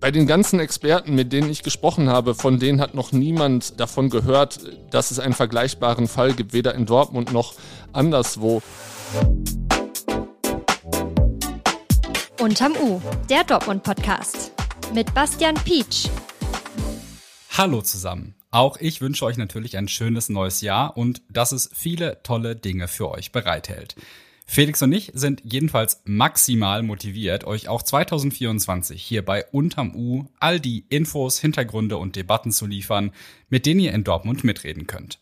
Bei den ganzen Experten, mit denen ich gesprochen habe, von denen hat noch niemand davon gehört, dass es einen vergleichbaren Fall gibt, weder in Dortmund noch anderswo. Unterm U, der Dortmund-Podcast mit Bastian Pietsch. Hallo zusammen. Auch ich wünsche euch natürlich ein schönes neues Jahr und dass es viele tolle Dinge für euch bereithält. Felix und ich sind jedenfalls maximal motiviert, euch auch 2024 hier bei Unterm U all die Infos, Hintergründe und Debatten zu liefern, mit denen ihr in Dortmund mitreden könnt.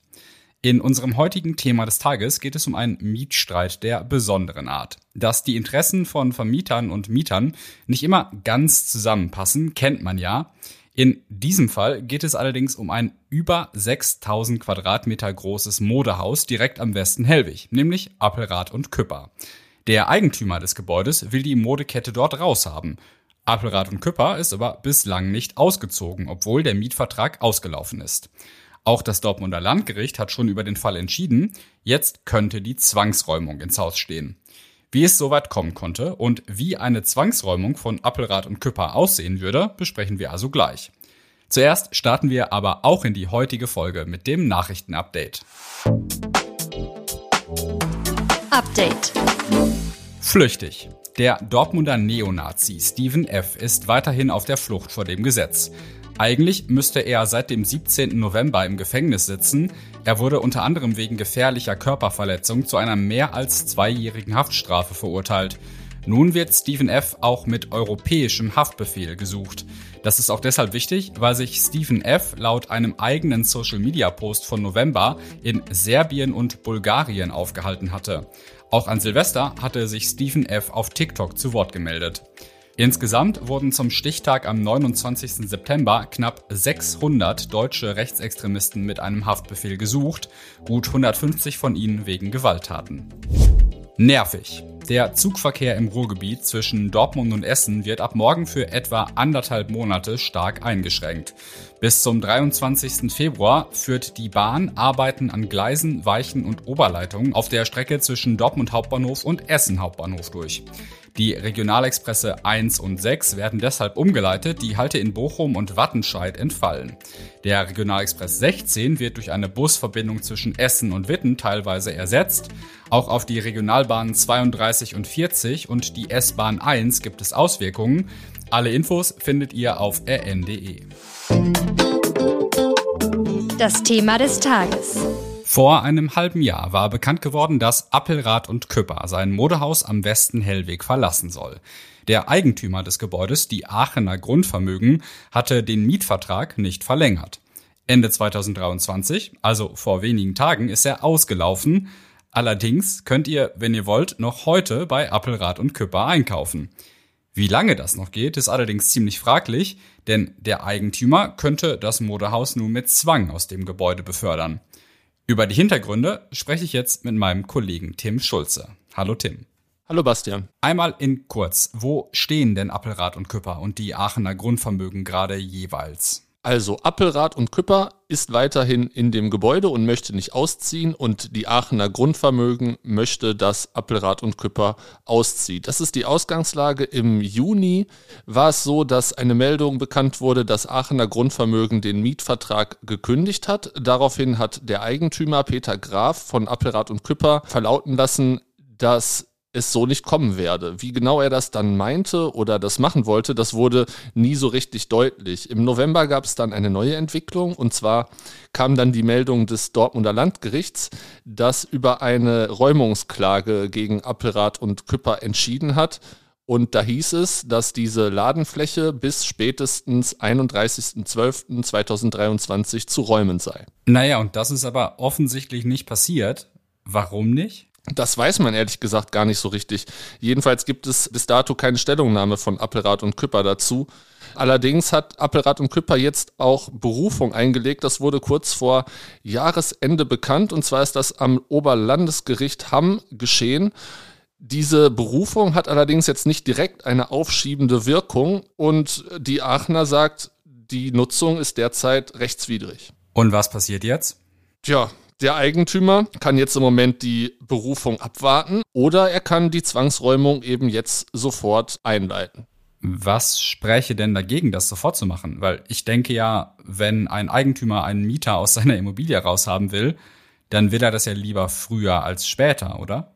In unserem heutigen Thema des Tages geht es um einen Mietstreit der besonderen Art. Dass die Interessen von Vermietern und Mietern nicht immer ganz zusammenpassen, kennt man ja. In diesem Fall geht es allerdings um ein über 6000 Quadratmeter großes Modehaus direkt am Westen Hellwig, nämlich Appelrad und Küpper. Der Eigentümer des Gebäudes will die Modekette dort raushaben. Appelrad und Küpper ist aber bislang nicht ausgezogen, obwohl der Mietvertrag ausgelaufen ist. Auch das Dortmunder Landgericht hat schon über den Fall entschieden. Jetzt könnte die Zwangsräumung ins Haus stehen. Wie es soweit kommen konnte und wie eine Zwangsräumung von Appelrad und Küpper aussehen würde, besprechen wir also gleich. Zuerst starten wir aber auch in die heutige Folge mit dem Nachrichtenupdate. Update. Flüchtig. Der Dortmunder Neonazi Stephen F. ist weiterhin auf der Flucht vor dem Gesetz. Eigentlich müsste er seit dem 17. November im Gefängnis sitzen. Er wurde unter anderem wegen gefährlicher Körperverletzung zu einer mehr als zweijährigen Haftstrafe verurteilt. Nun wird Stephen F. auch mit europäischem Haftbefehl gesucht. Das ist auch deshalb wichtig, weil sich Stephen F. laut einem eigenen Social-Media-Post von November in Serbien und Bulgarien aufgehalten hatte. Auch an Silvester hatte sich Stephen F. auf TikTok zu Wort gemeldet. Insgesamt wurden zum Stichtag am 29. September knapp 600 deutsche Rechtsextremisten mit einem Haftbefehl gesucht, gut 150 von ihnen wegen Gewalttaten. Nervig. Der Zugverkehr im Ruhrgebiet zwischen Dortmund und Essen wird ab morgen für etwa anderthalb Monate stark eingeschränkt. Bis zum 23. Februar führt die Bahn Arbeiten an Gleisen, Weichen und Oberleitungen auf der Strecke zwischen Dortmund Hauptbahnhof und Essen Hauptbahnhof durch. Die Regionalexpresse 1 und 6 werden deshalb umgeleitet, die Halte in Bochum und Wattenscheid entfallen. Der Regionalexpress 16 wird durch eine Busverbindung zwischen Essen und Witten teilweise ersetzt. Auch auf die Regionalbahnen 32 und 40 und die S-Bahn 1 gibt es Auswirkungen. Alle Infos findet ihr auf rn.de. Das Thema des Tages. Vor einem halben Jahr war bekannt geworden, dass Appelrad und Küpper sein Modehaus am Westen Hellweg verlassen soll. Der Eigentümer des Gebäudes, die Aachener Grundvermögen, hatte den Mietvertrag nicht verlängert. Ende 2023, also vor wenigen Tagen, ist er ausgelaufen. Allerdings könnt ihr, wenn ihr wollt, noch heute bei Appelrad und Küpper einkaufen. Wie lange das noch geht, ist allerdings ziemlich fraglich, denn der Eigentümer könnte das Modehaus nun mit Zwang aus dem Gebäude befördern. Über die Hintergründe spreche ich jetzt mit meinem Kollegen Tim Schulze. Hallo Tim. Hallo Bastian. Einmal in kurz, wo stehen denn Appelrad und Küpper und die Aachener Grundvermögen gerade jeweils? Also Appelrad und Küpper ist weiterhin in dem Gebäude und möchte nicht ausziehen und die Aachener Grundvermögen möchte, dass Appelrad und Küpper auszieht. Das ist die Ausgangslage. Im Juni war es so, dass eine Meldung bekannt wurde, dass Aachener Grundvermögen den Mietvertrag gekündigt hat. Daraufhin hat der Eigentümer Peter Graf von Appelrad und Küpper verlauten lassen, dass es so nicht kommen werde. Wie genau er das dann meinte oder das machen wollte, das wurde nie so richtig deutlich. Im November gab es dann eine neue Entwicklung und zwar kam dann die Meldung des Dortmunder Landgerichts, das über eine Räumungsklage gegen Appelrad und Küpper entschieden hat. Und da hieß es, dass diese Ladenfläche bis spätestens 31.12.2023 zu räumen sei. Naja, und das ist aber offensichtlich nicht passiert. Warum nicht? Das weiß man ehrlich gesagt gar nicht so richtig. Jedenfalls gibt es bis dato keine Stellungnahme von Appelrad und Küpper dazu. Allerdings hat Appelrad und Küpper jetzt auch Berufung eingelegt. Das wurde kurz vor Jahresende bekannt. Und zwar ist das am Oberlandesgericht Hamm geschehen. Diese Berufung hat allerdings jetzt nicht direkt eine aufschiebende Wirkung. Und die Aachener sagt, die Nutzung ist derzeit rechtswidrig. Und was passiert jetzt? Tja, der Eigentümer kann jetzt im Moment die Berufung abwarten oder er kann die Zwangsräumung eben jetzt sofort einleiten. Was spräche denn dagegen, das sofort zu machen? Weil ich denke ja, wenn ein Eigentümer einen Mieter aus seiner Immobilie raushaben will, dann will er das ja lieber früher als später, oder?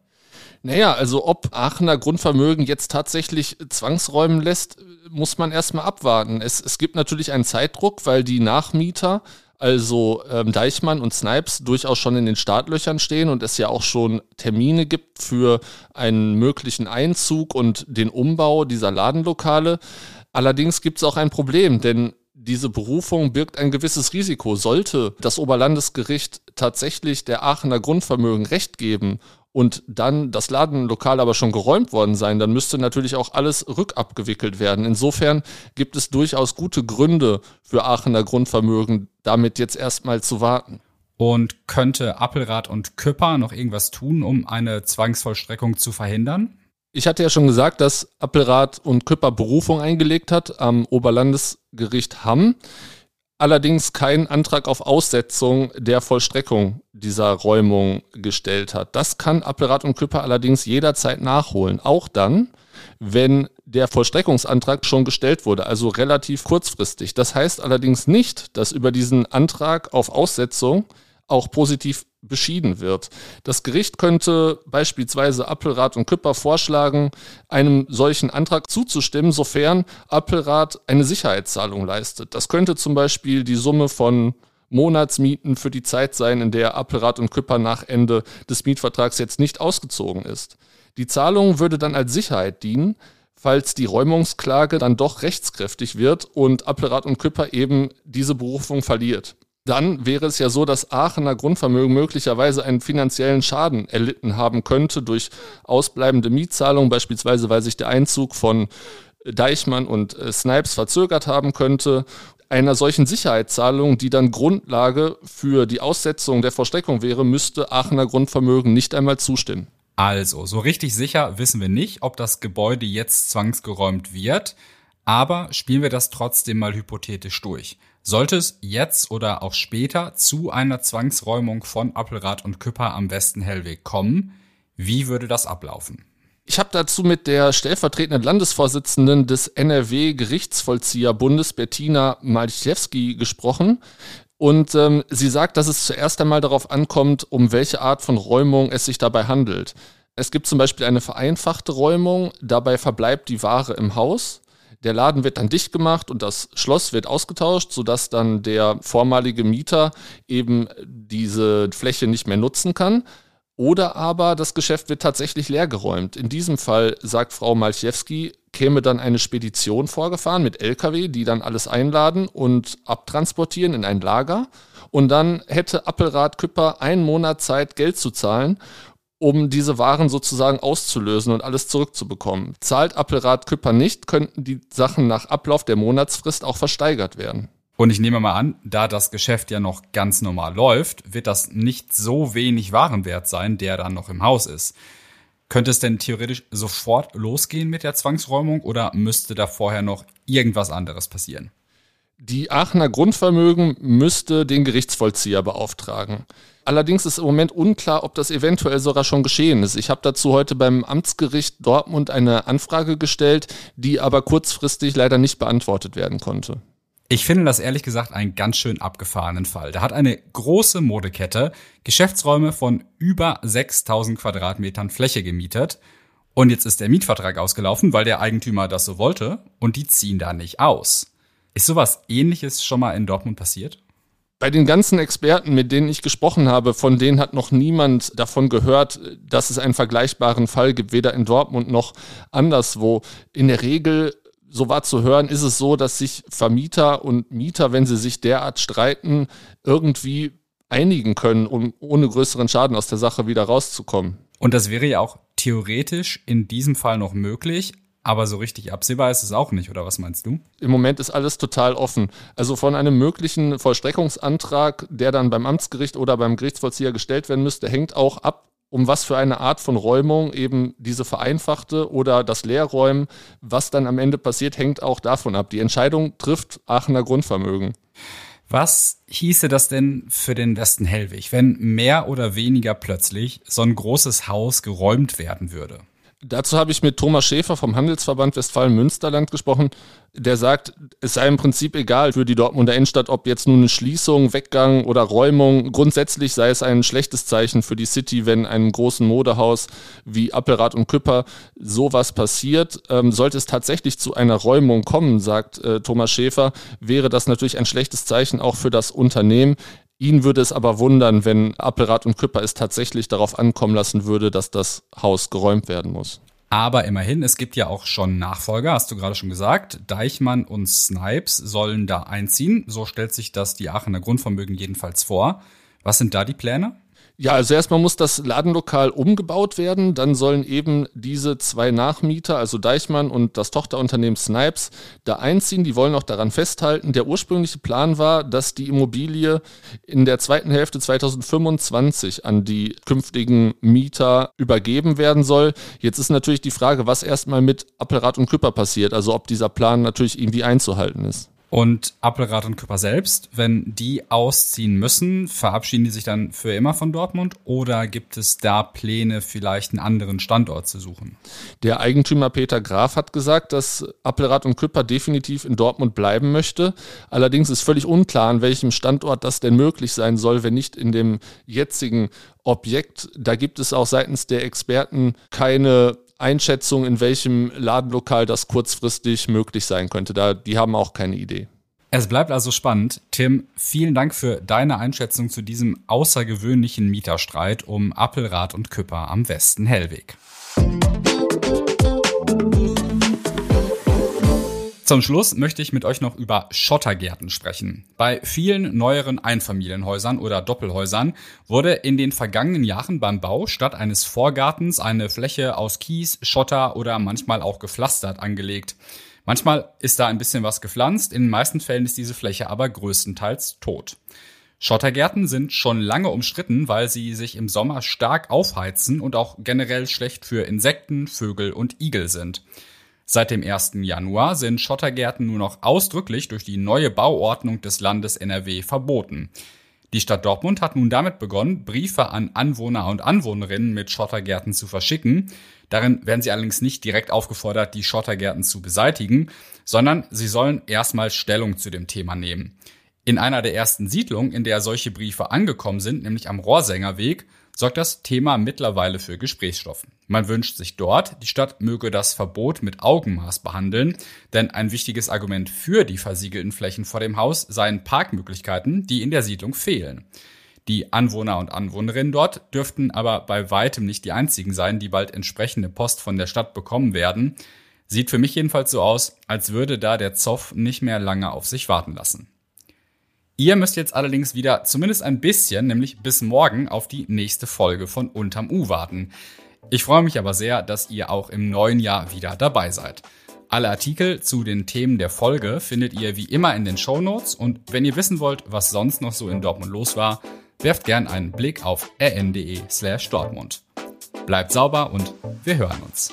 Naja, also ob Aachener Grundvermögen jetzt tatsächlich zwangsräumen lässt, muss man erstmal abwarten. Es, es gibt natürlich einen Zeitdruck, weil die Nachmieter, also ähm, Deichmann und Snipes, durchaus schon in den Startlöchern stehen und es ja auch schon Termine gibt für einen möglichen Einzug und den Umbau dieser Ladenlokale. Allerdings gibt es auch ein Problem, denn diese Berufung birgt ein gewisses Risiko. Sollte das Oberlandesgericht tatsächlich der Aachener Grundvermögen Recht geben und dann das Ladenlokal aber schon geräumt worden sein, dann müsste natürlich auch alles rückabgewickelt werden. Insofern gibt es durchaus gute Gründe für Aachener Grundvermögen, damit jetzt erstmal zu warten. Und könnte Appelrad und Küpper noch irgendwas tun, um eine Zwangsvollstreckung zu verhindern? Ich hatte ja schon gesagt, dass Appelrad und Küpper Berufung eingelegt hat am Oberlandesgericht Hamm allerdings keinen Antrag auf Aussetzung der Vollstreckung dieser Räumung gestellt hat. Das kann Appelrad und Küpper allerdings jederzeit nachholen, auch dann, wenn der Vollstreckungsantrag schon gestellt wurde, also relativ kurzfristig. Das heißt allerdings nicht, dass über diesen Antrag auf Aussetzung auch positiv beschieden wird. Das Gericht könnte beispielsweise Appelrad und Küpper vorschlagen, einem solchen Antrag zuzustimmen, sofern Appelrad eine Sicherheitszahlung leistet. Das könnte zum Beispiel die Summe von Monatsmieten für die Zeit sein, in der Appelrad und Küpper nach Ende des Mietvertrags jetzt nicht ausgezogen ist. Die Zahlung würde dann als Sicherheit dienen, falls die Räumungsklage dann doch rechtskräftig wird und Appelrad und Küpper eben diese Berufung verliert dann wäre es ja so, dass Aachener Grundvermögen möglicherweise einen finanziellen Schaden erlitten haben könnte durch ausbleibende Mietzahlungen, beispielsweise weil sich der Einzug von Deichmann und äh, Snipes verzögert haben könnte. Einer solchen Sicherheitszahlung, die dann Grundlage für die Aussetzung der Vollstreckung wäre, müsste Aachener Grundvermögen nicht einmal zustimmen. Also, so richtig sicher wissen wir nicht, ob das Gebäude jetzt zwangsgeräumt wird, aber spielen wir das trotzdem mal hypothetisch durch. Sollte es jetzt oder auch später zu einer Zwangsräumung von Appelrad und Küpper am Westen Hellweg kommen, wie würde das ablaufen? Ich habe dazu mit der stellvertretenden Landesvorsitzenden des NRW-Gerichtsvollzieherbundes, Bettina Malchewski, gesprochen. Und ähm, sie sagt, dass es zuerst einmal darauf ankommt, um welche Art von Räumung es sich dabei handelt. Es gibt zum Beispiel eine vereinfachte Räumung, dabei verbleibt die Ware im Haus. Der Laden wird dann dicht gemacht und das Schloss wird ausgetauscht, sodass dann der vormalige Mieter eben diese Fläche nicht mehr nutzen kann. Oder aber das Geschäft wird tatsächlich leergeräumt. In diesem Fall, sagt Frau Malchewski, käme dann eine Spedition vorgefahren mit Lkw, die dann alles einladen und abtransportieren in ein Lager. Und dann hätte Appelrad Küpper einen Monat Zeit, Geld zu zahlen um diese Waren sozusagen auszulösen und alles zurückzubekommen. Zahlt Appelrad Küpper nicht, könnten die Sachen nach Ablauf der Monatsfrist auch versteigert werden. Und ich nehme mal an, da das Geschäft ja noch ganz normal läuft, wird das nicht so wenig Warenwert sein, der dann noch im Haus ist. Könnte es denn theoretisch sofort losgehen mit der Zwangsräumung oder müsste da vorher noch irgendwas anderes passieren? Die Aachener Grundvermögen müsste den Gerichtsvollzieher beauftragen. Allerdings ist im Moment unklar, ob das eventuell sogar schon geschehen ist. Ich habe dazu heute beim Amtsgericht Dortmund eine Anfrage gestellt, die aber kurzfristig leider nicht beantwortet werden konnte. Ich finde das ehrlich gesagt einen ganz schön abgefahrenen Fall. Da hat eine große Modekette Geschäftsräume von über 6000 Quadratmetern Fläche gemietet. Und jetzt ist der Mietvertrag ausgelaufen, weil der Eigentümer das so wollte und die ziehen da nicht aus. Ist sowas ähnliches schon mal in Dortmund passiert? Bei den ganzen Experten, mit denen ich gesprochen habe, von denen hat noch niemand davon gehört, dass es einen vergleichbaren Fall gibt, weder in Dortmund noch anderswo. In der Regel, so war zu hören, ist es so, dass sich Vermieter und Mieter, wenn sie sich derart streiten, irgendwie einigen können, um ohne größeren Schaden aus der Sache wieder rauszukommen. Und das wäre ja auch theoretisch in diesem Fall noch möglich, aber so richtig absehbar ist es auch nicht, oder was meinst du? Im Moment ist alles total offen. Also von einem möglichen Vollstreckungsantrag, der dann beim Amtsgericht oder beim Gerichtsvollzieher gestellt werden müsste, hängt auch ab, um was für eine Art von Räumung eben diese vereinfachte oder das Leerräumen, was dann am Ende passiert, hängt auch davon ab. Die Entscheidung trifft Aachener Grundvermögen. Was hieße das denn für den Westen Hellwig, wenn mehr oder weniger plötzlich so ein großes Haus geräumt werden würde? Dazu habe ich mit Thomas Schäfer vom Handelsverband Westfalen-Münsterland gesprochen. Der sagt, es sei im Prinzip egal für die Dortmunder Innenstadt, ob jetzt nun eine Schließung, Weggang oder Räumung. Grundsätzlich sei es ein schlechtes Zeichen für die City, wenn einem großen Modehaus wie Appelrad und Küpper sowas passiert. Ähm, sollte es tatsächlich zu einer Räumung kommen, sagt äh, Thomas Schäfer, wäre das natürlich ein schlechtes Zeichen auch für das Unternehmen. Ihn würde es aber wundern, wenn Appelrad und Küpper es tatsächlich darauf ankommen lassen würde, dass das Haus geräumt werden muss. Aber immerhin, es gibt ja auch schon Nachfolger, hast du gerade schon gesagt. Deichmann und Snipes sollen da einziehen. So stellt sich das die Aachener Grundvermögen jedenfalls vor. Was sind da die Pläne? Ja, also erstmal muss das Ladenlokal umgebaut werden. Dann sollen eben diese zwei Nachmieter, also Deichmann und das Tochterunternehmen Snipes, da einziehen. Die wollen auch daran festhalten. Der ursprüngliche Plan war, dass die Immobilie in der zweiten Hälfte 2025 an die künftigen Mieter übergeben werden soll. Jetzt ist natürlich die Frage, was erstmal mit Appelrad und Küpper passiert. Also ob dieser Plan natürlich irgendwie einzuhalten ist. Und Appelrad und Küpper selbst, wenn die ausziehen müssen, verabschieden die sich dann für immer von Dortmund oder gibt es da Pläne, vielleicht einen anderen Standort zu suchen? Der Eigentümer Peter Graf hat gesagt, dass Appelrad und Küpper definitiv in Dortmund bleiben möchte. Allerdings ist völlig unklar, an welchem Standort das denn möglich sein soll, wenn nicht in dem jetzigen Objekt. Da gibt es auch seitens der Experten keine Einschätzung, in welchem Ladenlokal das kurzfristig möglich sein könnte. Da, die haben auch keine Idee. Es bleibt also spannend. Tim, vielen Dank für deine Einschätzung zu diesem außergewöhnlichen Mieterstreit um Appelrad und Küpper am Westen Hellweg. Zum Schluss möchte ich mit euch noch über Schottergärten sprechen. Bei vielen neueren Einfamilienhäusern oder Doppelhäusern wurde in den vergangenen Jahren beim Bau statt eines Vorgartens eine Fläche aus Kies, Schotter oder manchmal auch gepflastert angelegt. Manchmal ist da ein bisschen was gepflanzt, in den meisten Fällen ist diese Fläche aber größtenteils tot. Schottergärten sind schon lange umstritten, weil sie sich im Sommer stark aufheizen und auch generell schlecht für Insekten, Vögel und Igel sind. Seit dem 1. Januar sind Schottergärten nur noch ausdrücklich durch die neue Bauordnung des Landes NRW verboten. Die Stadt Dortmund hat nun damit begonnen, Briefe an Anwohner und Anwohnerinnen mit Schottergärten zu verschicken. Darin werden sie allerdings nicht direkt aufgefordert, die Schottergärten zu beseitigen, sondern sie sollen erstmal Stellung zu dem Thema nehmen. In einer der ersten Siedlungen, in der solche Briefe angekommen sind, nämlich am Rohrsängerweg, sorgt das Thema mittlerweile für Gesprächsstoff. Man wünscht sich dort, die Stadt möge das Verbot mit Augenmaß behandeln, denn ein wichtiges Argument für die versiegelten Flächen vor dem Haus seien Parkmöglichkeiten, die in der Siedlung fehlen. Die Anwohner und Anwohnerinnen dort dürften aber bei weitem nicht die einzigen sein, die bald entsprechende Post von der Stadt bekommen werden. Sieht für mich jedenfalls so aus, als würde da der Zoff nicht mehr lange auf sich warten lassen. Ihr müsst jetzt allerdings wieder zumindest ein bisschen, nämlich bis morgen, auf die nächste Folge von Unterm U warten. Ich freue mich aber sehr, dass ihr auch im neuen Jahr wieder dabei seid. Alle Artikel zu den Themen der Folge findet ihr wie immer in den Show Notes und wenn ihr wissen wollt, was sonst noch so in Dortmund los war, werft gern einen Blick auf rn.de slash Dortmund. Bleibt sauber und wir hören uns.